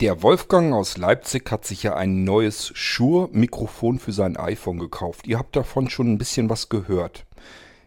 Der Wolfgang aus Leipzig hat sich ja ein neues Shure-Mikrofon für sein iPhone gekauft. Ihr habt davon schon ein bisschen was gehört.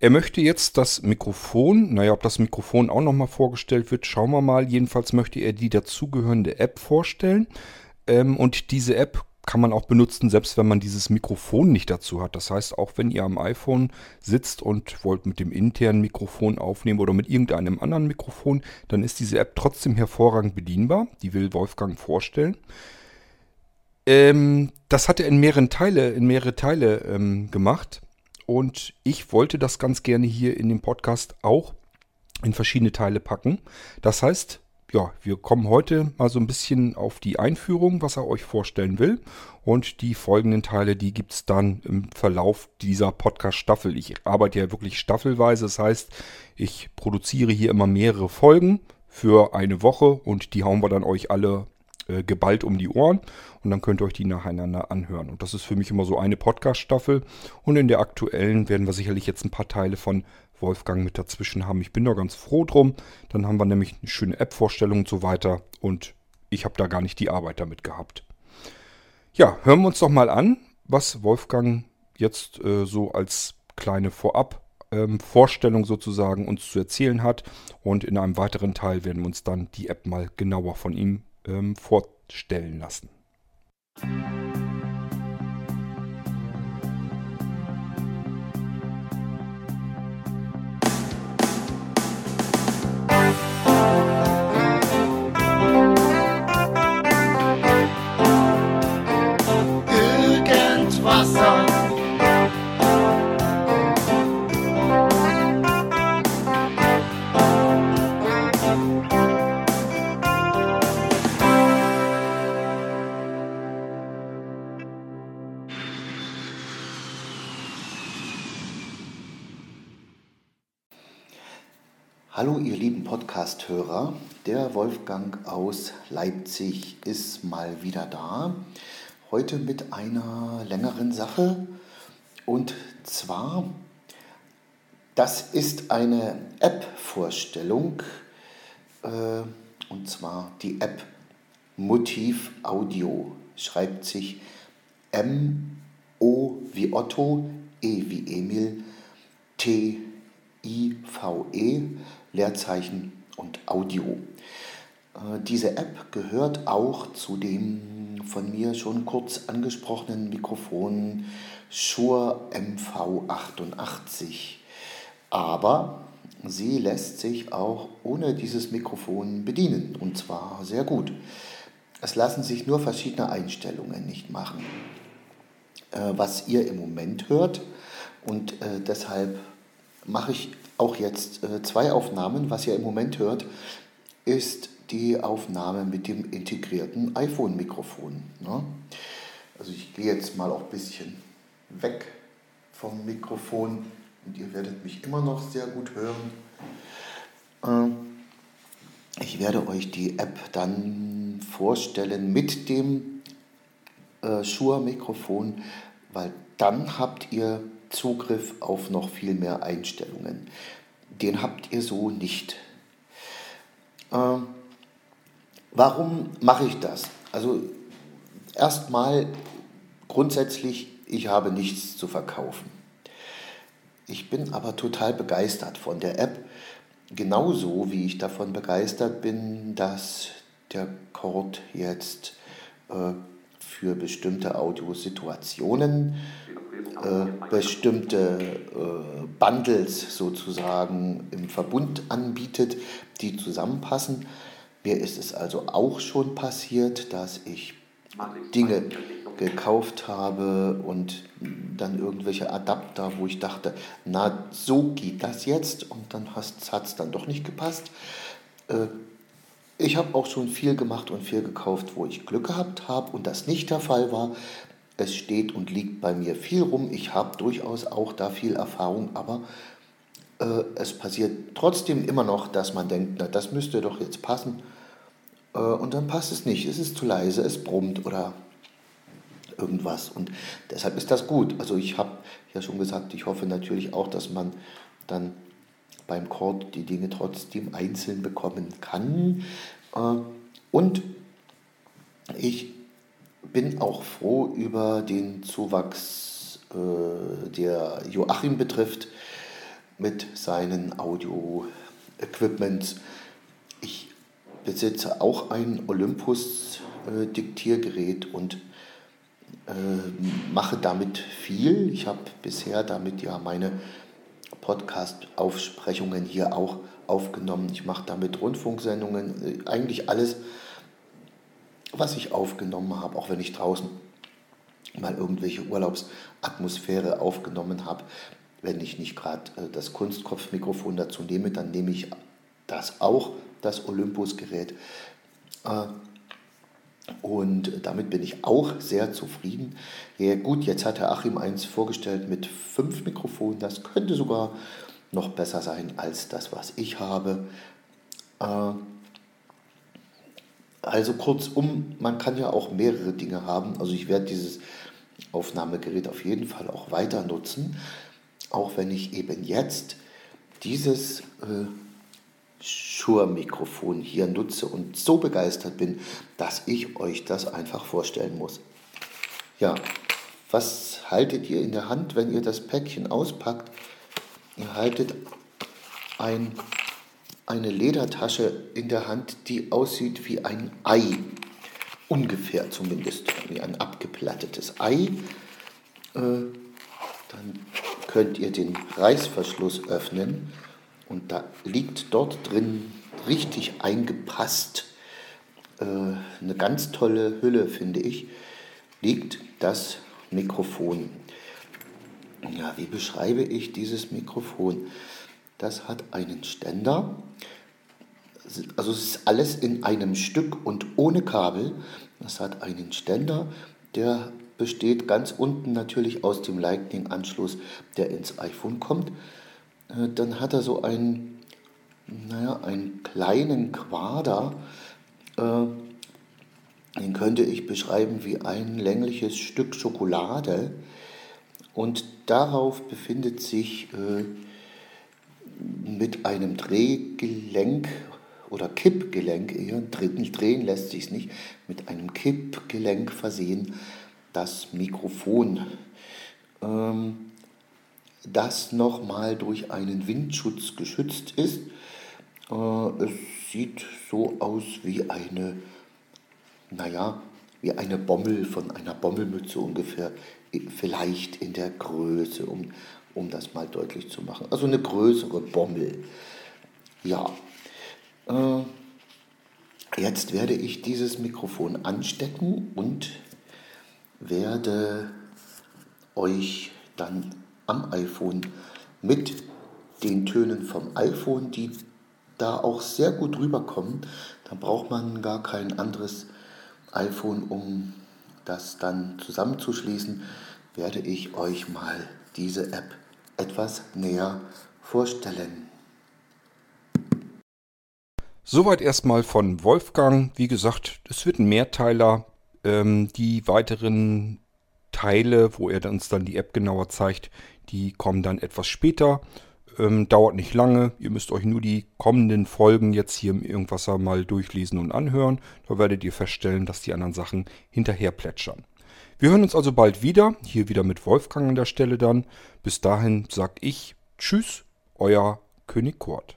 Er möchte jetzt das Mikrofon, naja, ob das Mikrofon auch nochmal vorgestellt wird, schauen wir mal. Jedenfalls möchte er die dazugehörende App vorstellen. Ähm, und diese App kann man auch benutzen, selbst wenn man dieses Mikrofon nicht dazu hat. Das heißt, auch wenn ihr am iPhone sitzt und wollt mit dem internen Mikrofon aufnehmen oder mit irgendeinem anderen Mikrofon, dann ist diese App trotzdem hervorragend bedienbar. Die will Wolfgang vorstellen. Ähm, das hat er in mehreren Teile, in mehrere Teile ähm, gemacht. Und ich wollte das ganz gerne hier in dem Podcast auch in verschiedene Teile packen. Das heißt, ja, wir kommen heute mal so ein bisschen auf die Einführung, was er euch vorstellen will. Und die folgenden Teile, die gibt es dann im Verlauf dieser Podcast-Staffel. Ich arbeite ja wirklich staffelweise. Das heißt, ich produziere hier immer mehrere Folgen für eine Woche und die hauen wir dann euch alle äh, geballt um die Ohren und dann könnt ihr euch die nacheinander anhören. Und das ist für mich immer so eine Podcast-Staffel. Und in der aktuellen werden wir sicherlich jetzt ein paar Teile von Wolfgang mit dazwischen haben. Ich bin da ganz froh drum. Dann haben wir nämlich eine schöne App-Vorstellung und so weiter. Und ich habe da gar nicht die Arbeit damit gehabt. Ja, hören wir uns doch mal an, was Wolfgang jetzt äh, so als kleine Vorab ähm, sozusagen uns zu erzählen hat. Und in einem weiteren Teil werden wir uns dann die App mal genauer von ihm ähm, vorstellen lassen. Hallo ihr lieben Podcast-Hörer, der Wolfgang aus Leipzig ist mal wieder da. Heute mit einer längeren Sache. Und zwar, das ist eine App-Vorstellung. Äh, und zwar die App Motiv Audio, schreibt sich M-O wie Otto, E wie Emil, T-I-V-E Leerzeichen und Audio. Äh, diese App gehört auch zu dem von mir schon kurz angesprochenen Mikrofon Shure MV88. Aber sie lässt sich auch ohne dieses Mikrofon bedienen und zwar sehr gut. Es lassen sich nur verschiedene Einstellungen nicht machen. Äh, was ihr im Moment hört und äh, deshalb mache ich auch jetzt äh, zwei Aufnahmen. Was ihr im Moment hört, ist die Aufnahme mit dem integrierten iPhone-Mikrofon. Ne? Also ich gehe jetzt mal auch ein bisschen weg vom Mikrofon und ihr werdet mich immer noch sehr gut hören. Äh, ich werde euch die App dann vorstellen mit dem äh, Shure-Mikrofon, weil dann habt ihr Zugriff auf noch viel mehr Einstellungen. Den habt ihr so nicht. Äh, warum mache ich das? Also erstmal grundsätzlich, ich habe nichts zu verkaufen. Ich bin aber total begeistert von der App, genauso wie ich davon begeistert bin, dass der Cord jetzt äh, für bestimmte Audiosituationen äh, bestimmte äh, Bundles sozusagen im Verbund anbietet, die zusammenpassen. Mir ist es also auch schon passiert, dass ich Dinge gekauft habe und dann irgendwelche Adapter, wo ich dachte, na, so geht das jetzt und dann hat es dann doch nicht gepasst. Äh, ich habe auch schon viel gemacht und viel gekauft, wo ich Glück gehabt habe und das nicht der Fall war. Es steht und liegt bei mir viel rum. Ich habe durchaus auch da viel Erfahrung, aber äh, es passiert trotzdem immer noch, dass man denkt, na, das müsste doch jetzt passen. Äh, und dann passt es nicht. Es ist zu leise, es brummt oder irgendwas. Und deshalb ist das gut. Also ich habe ja schon gesagt, ich hoffe natürlich auch, dass man dann beim Chord die Dinge trotzdem einzeln bekommen kann. Äh, und ich bin auch froh über den Zuwachs, äh, der Joachim betrifft, mit seinen Audio-Equipments. Ich besitze auch ein Olympus-Diktiergerät und äh, mache damit viel. Ich habe bisher damit ja meine Podcast-Aufsprechungen hier auch aufgenommen. Ich mache damit Rundfunksendungen, äh, eigentlich alles, was ich aufgenommen habe, auch wenn ich draußen mal irgendwelche Urlaubsatmosphäre aufgenommen habe. Wenn ich nicht gerade äh, das Kunstkopfmikrofon dazu nehme, dann nehme ich das auch, das Olympus-Gerät. Und damit bin ich auch sehr zufrieden. Ja, gut, jetzt hat Herr Achim eins vorgestellt mit fünf Mikrofonen. Das könnte sogar noch besser sein als das, was ich habe. Äh, also kurzum, man kann ja auch mehrere Dinge haben. Also ich werde dieses Aufnahmegerät auf jeden Fall auch weiter nutzen, auch wenn ich eben jetzt dieses äh, Shure-Mikrofon hier nutze und so begeistert bin, dass ich euch das einfach vorstellen muss. Ja, was haltet ihr in der Hand, wenn ihr das Päckchen auspackt? Ihr haltet ein, eine Ledertasche in der Hand, die aussieht wie ein Ei. Ungefähr zumindest, wie ein abgeplattetes Ei. Äh, dann könnt ihr den Reißverschluss öffnen und da liegt dort drin richtig eingepasst, äh, eine ganz tolle Hülle, finde ich, liegt das Mikrofon. Ja, wie beschreibe ich dieses Mikrofon? Das hat einen Ständer, also es ist alles in einem Stück und ohne Kabel. Das hat einen Ständer, der besteht ganz unten natürlich aus dem Lightning-Anschluss, der ins iPhone kommt. Äh, dann hat er so einen, naja, einen kleinen Quader, äh, den könnte ich beschreiben wie ein längliches Stück Schokolade. Und darauf befindet sich äh, mit einem Drehgelenk oder Kippgelenk, eher drehen lässt sich nicht, mit einem Kippgelenk versehen das Mikrofon. Ähm, das nochmal durch einen Windschutz geschützt ist. Äh, es sieht so aus wie eine, naja, wie eine Bommel von einer Bommelmütze ungefähr, vielleicht in der Größe, um, um das mal deutlich zu machen. Also eine größere Bommel. Ja. Äh, jetzt werde ich dieses Mikrofon anstecken und werde euch dann am iPhone mit den Tönen vom iPhone, die da auch sehr gut rüberkommen. Da braucht man gar kein anderes iPhone, um das dann zusammenzuschließen, werde ich euch mal diese App etwas näher vorstellen. Soweit erstmal von Wolfgang. Wie gesagt, es wird ein Mehrteiler. Ähm, die weiteren Teile, wo er uns dann die App genauer zeigt, die kommen dann etwas später. Ähm, dauert nicht lange. Ihr müsst euch nur die kommenden Folgen jetzt hier im Irgendwasser mal durchlesen und anhören. Da werdet ihr feststellen, dass die anderen Sachen hinterher plätschern. Wir hören uns also bald wieder. Hier wieder mit Wolfgang an der Stelle dann. Bis dahin sag ich Tschüss, euer König Kurt.